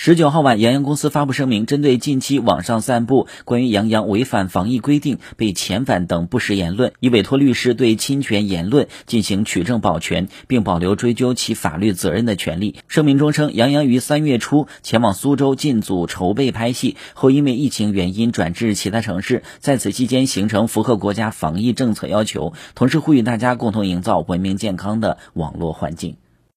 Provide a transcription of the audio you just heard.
十九号晚杨洋公司发布声明针对近期网上散布关于杨洋违反防疫规定被遣返等不实言论已委托律师对侵权言论进行取证保全并保留追究其法律责任的权利。声明中称杨洋于三月初前往苏州进组筹备拍戏后因为疫情原因转至其他城市在此期间形成符合国家防疫政策要求同时呼吁大家共同营造文明健康的网络环境。